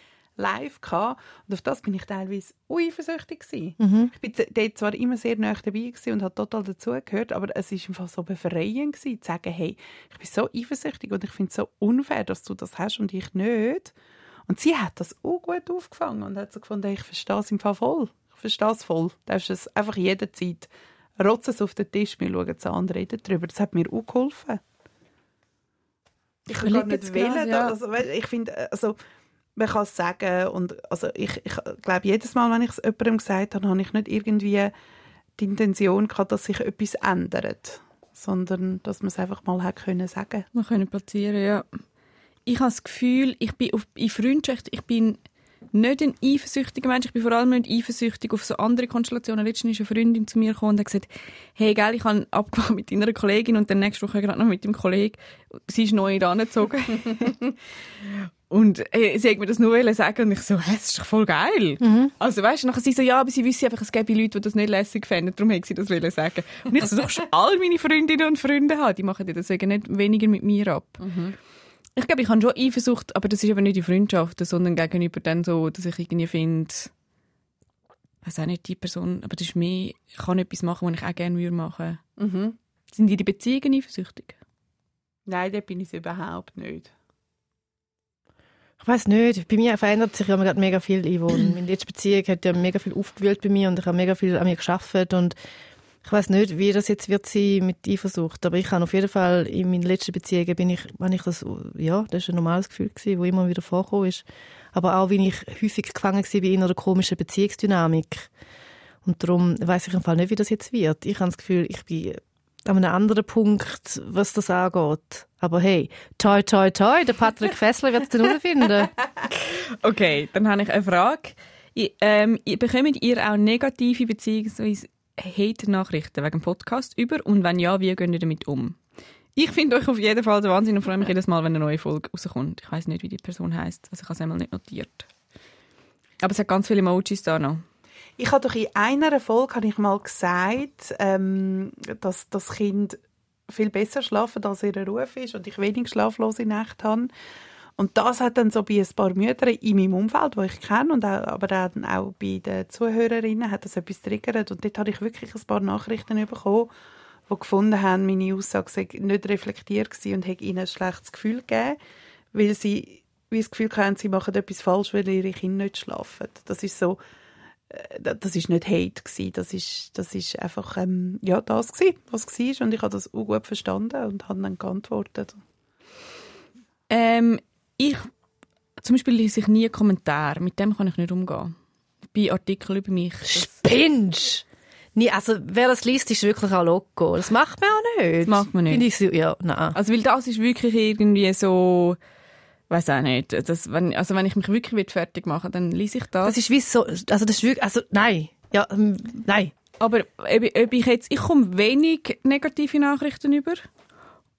live gehabt. Und auf das bin ich teilweise eifersüchtig gewesen. Ich bin dort zwar immer sehr nah dabei gewesen und habe total dazugehört, aber es ist einfach so befreiend gewesen, zu sagen, hey, ich bin so eifersüchtig und ich finde es so unfair, dass du das hast und ich nicht. Und sie hat das auch gut aufgefangen und hat so gefunden, ich verstehe es im Fall voll. Ich verstehe es voll. Du darfst es einfach jederzeit rotzen es auf den Tisch, wir schauen es an reden darüber. Das hat mir auch geholfen. Ich kann gar nicht wählen. ja. Also, ich finde, also, man kann es sagen und also ich, ich glaube, jedes Mal, wenn ich es jemandem gesagt habe, habe ich nicht irgendwie die Intention gehabt, dass sich etwas ändert, sondern dass man es einfach mal hat können sagen. Wir können platzieren, ja. Ich habe das Gefühl, ich bin auf, in Freundschaft, ich bin nicht ein eifersüchtiger Mensch. Ich bin vor allem nicht eifersüchtig auf so andere Konstellationen. Letztens ist eine Freundin zu mir gekommen und hat gesagt, hey, gell, ich habe abgemacht mit deiner Kollegin und dann nächste Woche gerade noch mit dem Kollegen. Sie ist neu herangezogen. und äh, sie hat mir das nur wollen sagen und ich so, hä, das ist doch voll geil. Also weißt du, nachher sie so, ja, aber sie wissen einfach, es gäbe Leute, die das nicht lässig fänden, darum hat sie das wollen sagen. Und ich so, doch schon all meine Freundinnen und Freunde haben, die machen ja deswegen nicht weniger mit mir ab. Ich glaube, ich habe schon Eifersucht, aber das ist eben nicht in Freundschaften, sondern gegenüber dann so, dass ich irgendwie finde, ich weiß auch nicht, die Person, aber das ist mehr, ich kann etwas machen, was ich auch gerne würde machen. Mhm. Sind die die Beziehungen eifersüchtig? Nein, da bin ich überhaupt nicht. Ich weiß nicht, bei mir verändert sich ja gerade mega viel, Yvonne. Meine letzte Beziehung hat ja mega viel aufgewühlt bei mir und ich habe mega viel an mir geschafft und ich weiß nicht, wie das jetzt wird sein mit Eifersucht, aber ich habe auf jeden Fall in meinen letzten Beziehungen bin ich, wenn ich das, ja, das ist ein normales Gefühl gewesen, wo immer wieder vorgekommen ist, aber auch, wie ich häufig gefangen war in einer komischen Beziehungsdynamik und darum weiß ich im Fall nicht, wie das jetzt wird. Ich habe das Gefühl, ich bin an einem anderen Punkt, was das angeht. Aber hey, toi, toi, toi, der Patrick Fessler wird es dann herausfinden. Okay, dann habe ich eine Frage. Ich, ähm, ihr- bekommt ihr auch negative bzw. Hate-Nachrichten wegen dem Podcast über? Und wenn ja, wie geht ihr damit um? Ich finde euch auf jeden Fall der Wahnsinn und freue mich jedes Mal, wenn eine neue Folge rauskommt. Ich weiß nicht, wie die Person heißt, also ich habe es einmal nicht notiert. Aber es hat ganz viele Emojis da noch. Ich habe doch in einer Folge habe ich mal gesagt, ähm, dass das Kind viel besser schlafen, als ihr Ruf ist und ich wenig schlaflose Nächte habe. Und das hat dann so bei ein paar Müttern in meinem Umfeld, wo ich kenne, und auch, aber dann auch bei den Zuhörerinnen, hat das etwas triggert. Und dort habe ich wirklich ein paar Nachrichten bekommen, die gefunden haben, meine Aussage sei nicht reflektiert gewesen und hätte ihnen ein schlechtes Gefühl gegeben, weil sie wie das Gefühl haben, sie machen etwas falsch, weil ihre Kinder nicht schlafen. Das ist so, das ist nicht Hate gewesen, das ist, das ist einfach ähm, ja das gewesen, was war und ich habe das auch gut verstanden und habe dann geantwortet. Ähm, ich, zum Beispiel lese ich nie einen Kommentar. Mit dem kann ich nicht umgehen. Bei Artikeln über mich. Spinnst! Nee, also, wer das liest, ist wirklich auch loco. Das macht man auch nicht. Das macht man nicht. Finde ich so, ja, nein. also, weil das ist wirklich irgendwie so, weiß auch nicht. Das, wenn, also, wenn ich mich wirklich fertig machen dann lese ich das. Das ist wie so, also, das ist wirklich, also, nein. Ja, ähm, nein. Aber ob, ich- jetzt, ich komme wenig negative Nachrichten über.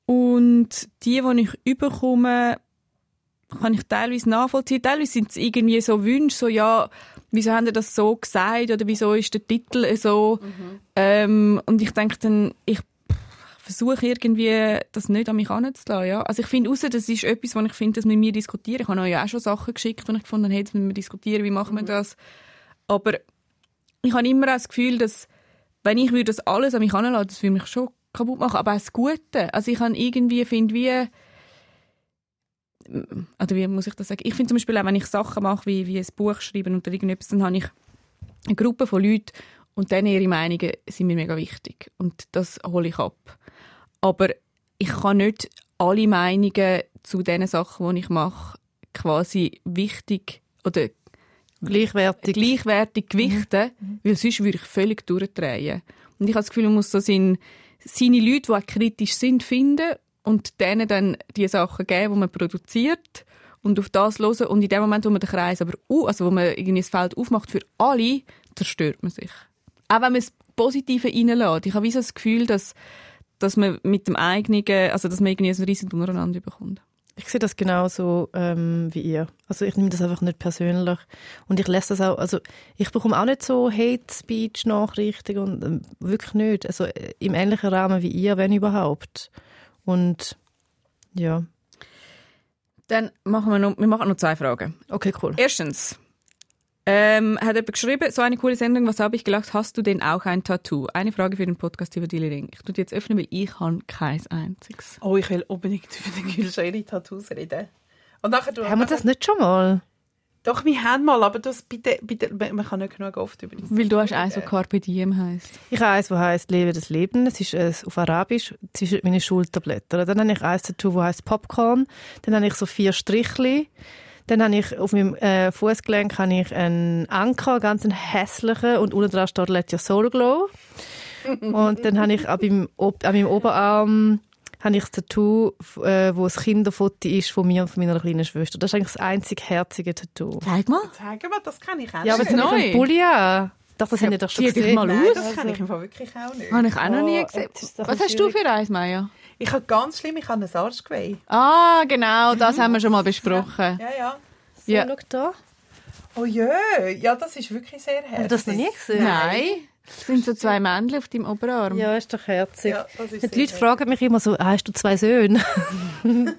Und die, die ich überkomme, kann ich teilweise nachvollziehen. Teilweise sind es irgendwie so Wünsche, so, ja, wieso haben ihr das so gesagt oder wieso ist der Titel so. Ähm, und ich denke dann, ich versuche irgendwie, das nicht an mich heranzulassen. Ja? Also ich finde, außer das ist etwas, was ich finde, dass wir mir diskutieren. Ich habe euch auch schon Sachen geschickt, die ich gefunden habe, hey, wir diskutieren, wie machen wir das. Aber ich habe immer auch das Gefühl, dass wenn ich würde das alles an mich heranlassen, das würde mich schon kaputt machen. Aber auch das Gute. Also ich habe irgendwie, finde wie, oder wie muss ich das sagen? Ich finde zum Beispiel auch, wenn ich Sachen mache, wie, wie ein Buch schreiben oder irgendetwas, dann habe ich eine Gruppe von Leuten und denen ihre Meinungen sind mir mega wichtig. Und das hole ich ab. Aber ich kann nicht alle Meinungen zu den Sachen, die ich mache, quasi wichtig oder Gleichwertig. gleichwertig gewichten, weil sonst würde ich völlig durchdrehen. Und ich habe das Gefühl, man muss so seine, seine Leute, die auch kritisch sind, finden und denen dann die Sachen geben, die man produziert und auf das hören. Und in dem Moment, wo man den Kreis aber, au- also wo man irgendwie das Feld aufmacht für alle, zerstört man sich. Auch wenn man das Positive reinlässt. Ich habe wie so das Gefühl, dass, dass man mit dem eigenen, also dass man irgendwie ein riesen Durcheinander bekommt. Ich sehe das genauso ähm, wie ihr. Also ich nehme das einfach nicht persönlich. Und ich lese das auch, also ich bekomme auch nicht so Hate-Speech-Nachrichten und ähm, wirklich nicht. Also äh, im ähnlichen Rahmen wie ihr, wenn überhaupt. Und ja, Dann machen wir noch, wir machen noch zwei Fragen. okay, cool. Erstens, ähm, hat jemand geschrieben, so eine coole Sendung, was habe ich gelacht, hast du denn auch ein Tattoo? Eine Frage für den Podcast über Dilly Ring. Ich tue die jetzt öffnen, weil ich habe kein einziges. Oh, ich will unbedingt über den Gülscha ihre Tattoos reden. Und nachher du, Haben wir das nicht schon mal? Doch, wir haben mal, aber das bitte, bitte, man kann nicht genug oft über das Weil du hast eins, was Carpe Diem heisst. Ich habe eins, das heisst «Lebe das Leben». Das ist äh, auf Arabisch. Das ist meine Schulterblätter. Dann habe ich eins dazu, das heisst «Popcorn». Dann habe ich so vier Strichli. Dann habe ich auf meinem äh, Fußgelenk habe ich einen Anker, ganz einen hässlichen, und unten dran steht «Let your soul glow». und dann habe ich an meinem, Ob an meinem Oberarm habe ich das Tattoo, äh, wo ein Kinderfoto ist von mir und von meiner kleinen Schwester. Das ist eigentlich das einzige herzige Tattoo. Zeig mal. Sagen wir, das kann ich auch Ja, aber ich neu. einen Pulli an. Das habt ihr doch schon zieh dich gesehen. mal Nein, aus. das kann ich im Fall wirklich auch nicht. Habe ich auch noch nie Oh, gesehen. das ist doch Was ein hast du für eins, Maya? Ich habe ganz schlimm, ich habe ein Arschgeweih. Ah, genau, das haben wir schon mal besprochen. Ja, ja. So, Ja. schau da. Oh jö, ja, das ist wirklich sehr herzig. Hast du das noch nie gesehen? Nein. Das sind so zwei Männchen auf deinem Oberarm. Ja, ist doch herzig. Ja, das ist die sehr Leute fragen mich immer so, ah, hast du zwei Söhne?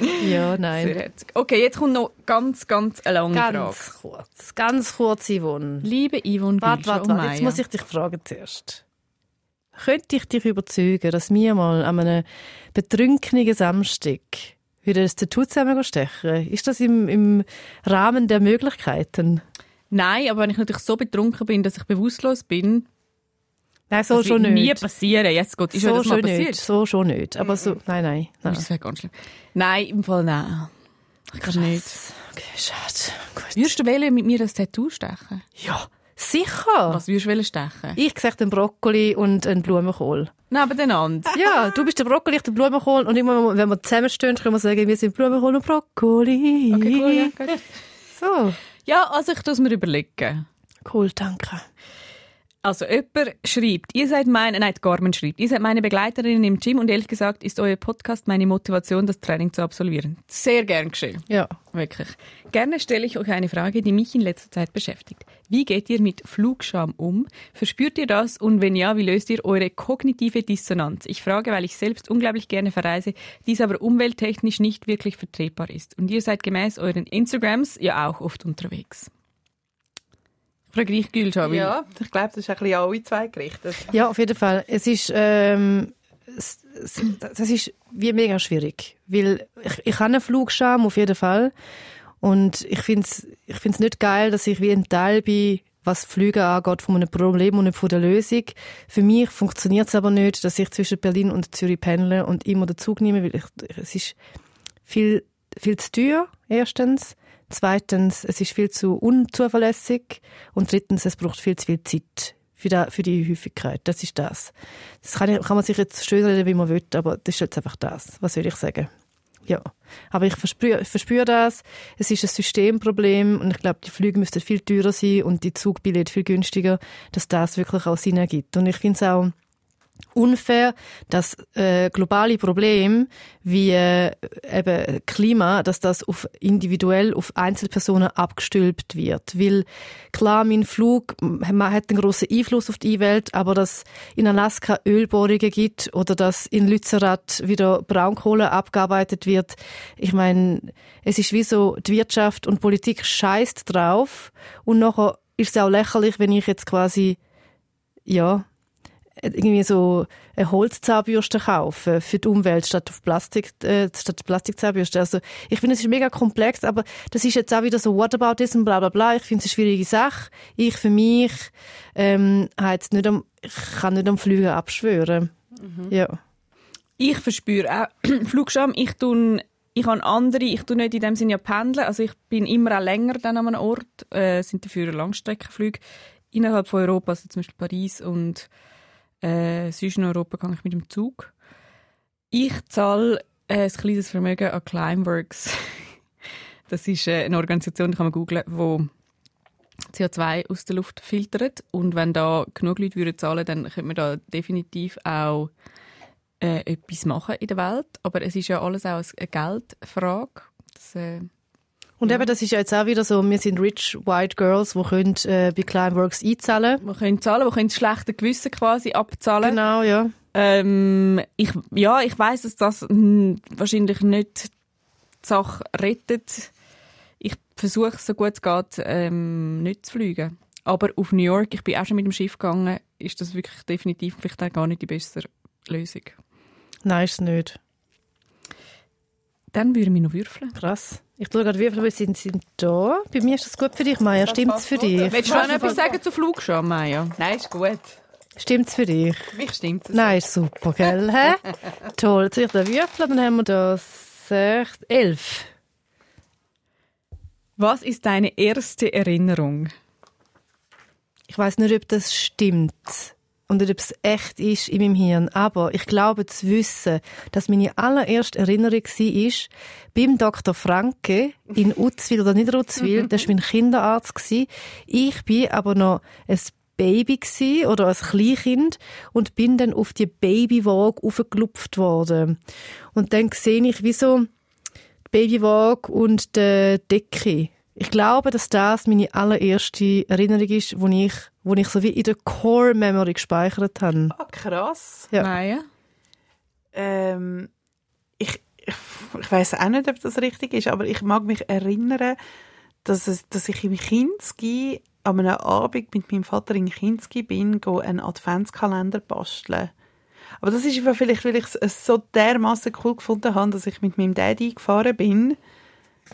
ja, Sehr nein. herzig. Okay, jetzt kommt noch ganz, ganz eine lange Frage. Ganz kurz. Ganz kurz, Yvonne. Liebe Yvonne Warte, warte, und warte. Jetzt muss ich dich fragen zuerst. Könnte ich dich überzeugen, dass wir mal an einem betrunkenen Samstag wieder ein Tattoo zusammen stechen? Ist das im, im Rahmen der Möglichkeiten? Nein, aber wenn ich natürlich so betrunken bin, dass ich bewusstlos bin, Nein, so das schon wird nie nicht. passieren. Jetzt Gott, ist so das mal schon passiert. nicht. So schon nicht. Aber so, nein, nein. nein. Das wäre ganz schlimm. Nein, im Fall nein. Ich kann nicht. Okay, schade. Gut. Würdest du wählen, mit mir ein Tattoo stechen? Ja, sicher. Was würdest du stechen? Ich sehe den Brokkoli und einen Blumenkohl. Nebeneinander. Ja, du bist der Brokkoli, ich der Blumenkohl. Und immer, wenn wir zusammenstehen, können wir sagen, wir sind Blumenkohl und Brokkoli. Okay, cool, ja, gut. So. Ja, also ich es mir überlegen. Cool, danke. Also jemand schreibt, ihr seid meine, nein, Carmen schreibt, ihr seid meine Begleiterin im Gym und ehrlich gesagt ist euer Podcast meine Motivation, das Training zu absolvieren. Sehr gern geschehen. Ja. Wirklich. Gerne stelle ich euch eine Frage, die mich in letzter Zeit beschäftigt. Wie geht ihr mit Flugscham um? Verspürt ihr das? Und wenn ja, wie löst ihr eure kognitive Dissonanz? Ich frage, weil ich selbst unglaublich gerne verreise, dies aber umwelttechnisch nicht wirklich vertretbar ist. Und ihr seid gemäß euren Instagrams ja auch oft unterwegs. Gülscha. weil- Ja, ich glaube, das ist ein bisschen alle zwei gerichtet. Ja, auf jeden Fall. Es ist, ähm, es, es, das ist wie mega schwierig. Weil ich, ich habe einen Flugscham, auf jeden Fall. Und ich finde es ich find's nicht geil, dass ich wie ein Teil bin, was Flüge angeht, von einem Problem und nicht von der Lösung. Für mich funktioniert es aber nicht, dass ich zwischen Berlin und Zürich pendle und immer den Zug nehme, weil ich, es ist viel, viel zu teuer, erstens. Zweitens, es ist viel zu unzuverlässig. Und drittens, es braucht viel zu viel Zeit für die, für die Häufigkeit. Das ist das. Das kann, kann man sich jetzt schön reden, wie man will, aber das ist jetzt einfach das. Was soll ich sagen? Ja. Aber ich verspüre, verspüre das. Es ist ein Systemproblem und ich glaube, die Flüge müssten viel teurer sein und die Zugbillette viel günstiger, dass das wirklich auch Sinn ergibt. Und ich finde es auch unfair, dass äh, globale Probleme wie äh, eben Klima, dass das auf individuell auf Einzelpersonen abgestülpt wird, weil klar mein Flug man hat einen großen Einfluss auf die Welt, aber dass in Alaska Ölbohrungen gibt oder dass in Lützerath wieder Braunkohle abgearbeitet wird, ich meine, es ist wie so die Wirtschaft und Politik scheißt drauf und nachher ist es auch lächerlich, wenn ich jetzt quasi ja irgendwie so eine Holzzahnbürste kaufen für die Umwelt statt auf Plastik äh, statt Plastikzahnbürste. Also ich finde es ist mega komplex, aber das ist jetzt auch wieder so Whataboutism, bla bla bla. Ich finde es eine schwierige Sache. Ich für mich ähm, jetzt nicht am, ich kann nicht am Flügen abschwören. Ja. Ich verspüre auch Flugscham. Ich tue ich habe andere, ich tue nicht in dem Sinne ja pendeln, also ich bin immer auch länger dann an einem Ort, äh, sind dafür Langstreckenflüge innerhalb von Europa, also zum Beispiel Paris und äh, sonst in Europa gehe ich mit dem Zug. Ich zahle äh, ein kleines Vermögen an Climeworks. Das ist äh, eine Organisation, die kann man googlen, wo CO2 aus der Luft filtert und wenn da genug Leute würden zahlen, dann könnte man da definitiv auch äh, etwas machen in der Welt. Aber es ist ja alles auch eine Geldfrage. Das, äh, Und eben, das ist ja jetzt auch wieder so, wir sind rich white girls, die können äh, bei Climeworks einzahlen. wir können zahlen, wir können das schlechte Gewissen quasi abzahlen. Genau, ja. Ähm, ich, ja, ich weiß, dass das mh, wahrscheinlich nicht die Sache rettet. Ich versuche, so gut es geht, ähm, nicht zu fliegen. Aber auf New York, ich bin auch schon mit dem Schiff gegangen, ist das wirklich definitiv vielleicht auch gar nicht die bessere Lösung. Nein, ist es nicht. Dann würde ich noch würfeln. Krass. Ich schaue gerade, wie viele sind, sind da. Bei mir ist das gut für dich, Maya. Stimmt's für dich? Willst du noch etwas sagen zu Flugscham, Maya? Nein, ist gut. Stimmt's für dich? Für mich stimmt es. Nein, ist super, gell? Hä? Toll. Jetzt ich da würfeln, dann haben wir da sechs, elf. Was ist deine erste Erinnerung? Ich weiß nicht, ob das stimmt und ob es echt ist in meinem Hirn, aber ich glaube zu wissen, dass meine allererste Erinnerung war, beim Dr. Franke in Utzwil oder Niederutzwil, das war mein Kinderarzt. Ich bin aber noch ein Baby gsi oder als Kleinkind und bin dann auf die Babywaage aufgelupft worden. Und dann sehe ich wie so die Babywaage und die Decke. Ich glaube, dass das meine allererste Erinnerung ist, wo ich, wo ich so wie in der Core Memory gespeichert habe. Ah, krass. Ja. Maya? Ähm, ich ich, ich weiß auch nicht, ob das richtig ist, aber ich mag mich erinnern, dass, es, dass ich im Kinski an einem Abend mit meinem Vater in Kinski bin, go einen Adventskalender basteln. Aber das ist vielleicht, weil ich es so dermaßen cool gefunden habe, dass ich mit meinem Daddy gefahren bin,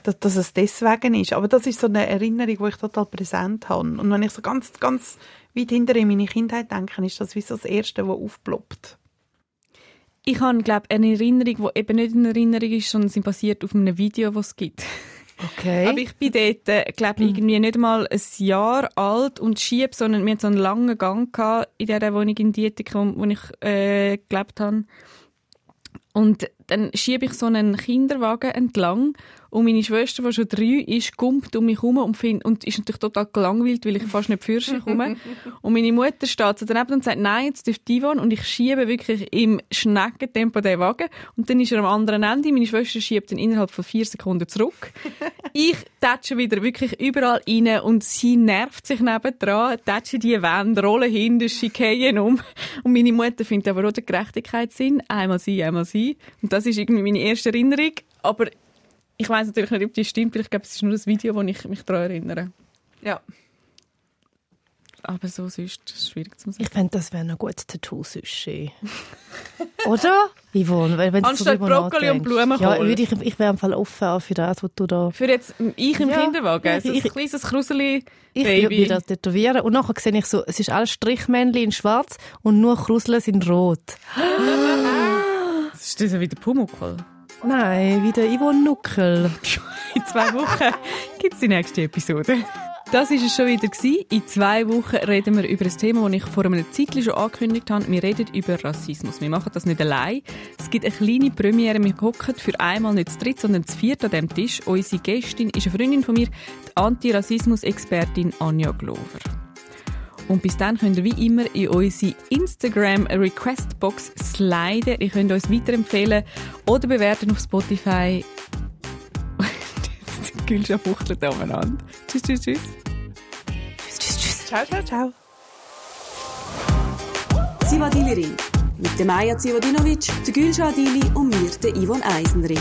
dass, dass es deswegen ist. Aber das ist so eine Erinnerung, die ich total präsent habe. Und wenn ich so ganz, ganz weit hinter in meine Kindheit denke, ist das wie so das Erste, was aufploppt. Ich habe, glaube eine Erinnerung, die eben nicht eine Erinnerung ist, sondern sie basiert auf einem Video, das es gibt. Okay. Aber ich bin dort, äh, glaube irgendwie nicht mal ein Jahr alt und schieb, sondern wir hatten so einen langen Gang gehabt in dieser Wohnung in Dietikum, wo ich äh, gelebt habe. Und dann schiebe ich so einen Kinderwagen entlang und meine Schwester, die schon drei ist, kommt um mich herum und, find, und ist natürlich total gelangweilt, weil ich fast nicht für komme. und meine Mutter steht so daneben und sagt, nein, jetzt dürft Ivan. Und ich schiebe wirklich im Schneckentempo den Wagen. Und dann ist er am anderen Ende. Meine Schwester schiebt ihn innerhalb von vier Sekunden zurück. ich tätsche wieder wirklich überall rein und sie nervt sich nebendran, tätsche die Wände, rolle hinten, schickeien um. Und meine Mutter findet aber auch den Gerechtigkeitssinn. Einmal sie, einmal sie. Und das ist irgendwie meine erste Erinnerung. Aber ich weiß natürlich nicht, ob die stimmt, weil ich glaube, es ist nur das Video, wo ich mich daran erinnere. Ja. aber so sonst ist es schwierig zu sagen. Ich fände, das wäre ein gutes Tattoo sonst. Oder? Yvonne, wenn du so Anstatt drüber Brokkoli und. Blumenkohl. Ja, würde ich, ich wäre im Fall offen auch für das, was du da... Für jetzt ich im Ja. Kinderwagen, so ein Ich- kleines Kruseli Ich würde mir das tätowieren und nachher sehe ich so, es ist alles Strichmännchen in schwarz und nur Krusel sind rot. Das ist das wieder Pumuckl. Nein, wie der Yvonne Nuckel. In zwei Wochen gibt es die nächste Episode. Das war es schon wieder. In zwei Wochen reden wir über ein Thema, das ich vor einer Zeit schon angekündigt habe. Wir reden über Rassismus. Wir machen das nicht allein. Es gibt eine kleine Premiere. Wir hocken für einmal nicht zu dritt, sondern zu viert an diesem Tisch. Unsere Gästin ist eine Freundin von mir, die Antirassismus-Expertin Anja Glover. Und bis dann könnt ihr wie immer in unsere Instagram-Request-Box sliden. Ihr könnt uns weiterempfehlen oder bewerten auf Spotify. Die Gülscha fuchtelt umeinander. Tschüss, tschüss, tschüss. Ciao, ciao, ciao. Zivadili-Ring. Mit der Maja Zivadinovic, der Gülşah Adili und mir, der Yvonne Eisenring.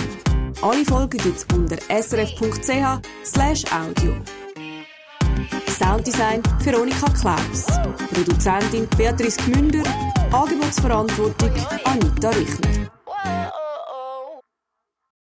Alle Folgen gibt's unter srf.ch slash audio. Sounddesign Veronika Klaus. Produzentin Beatrice Gmünder. Angebotsverantwortung Anita Richner.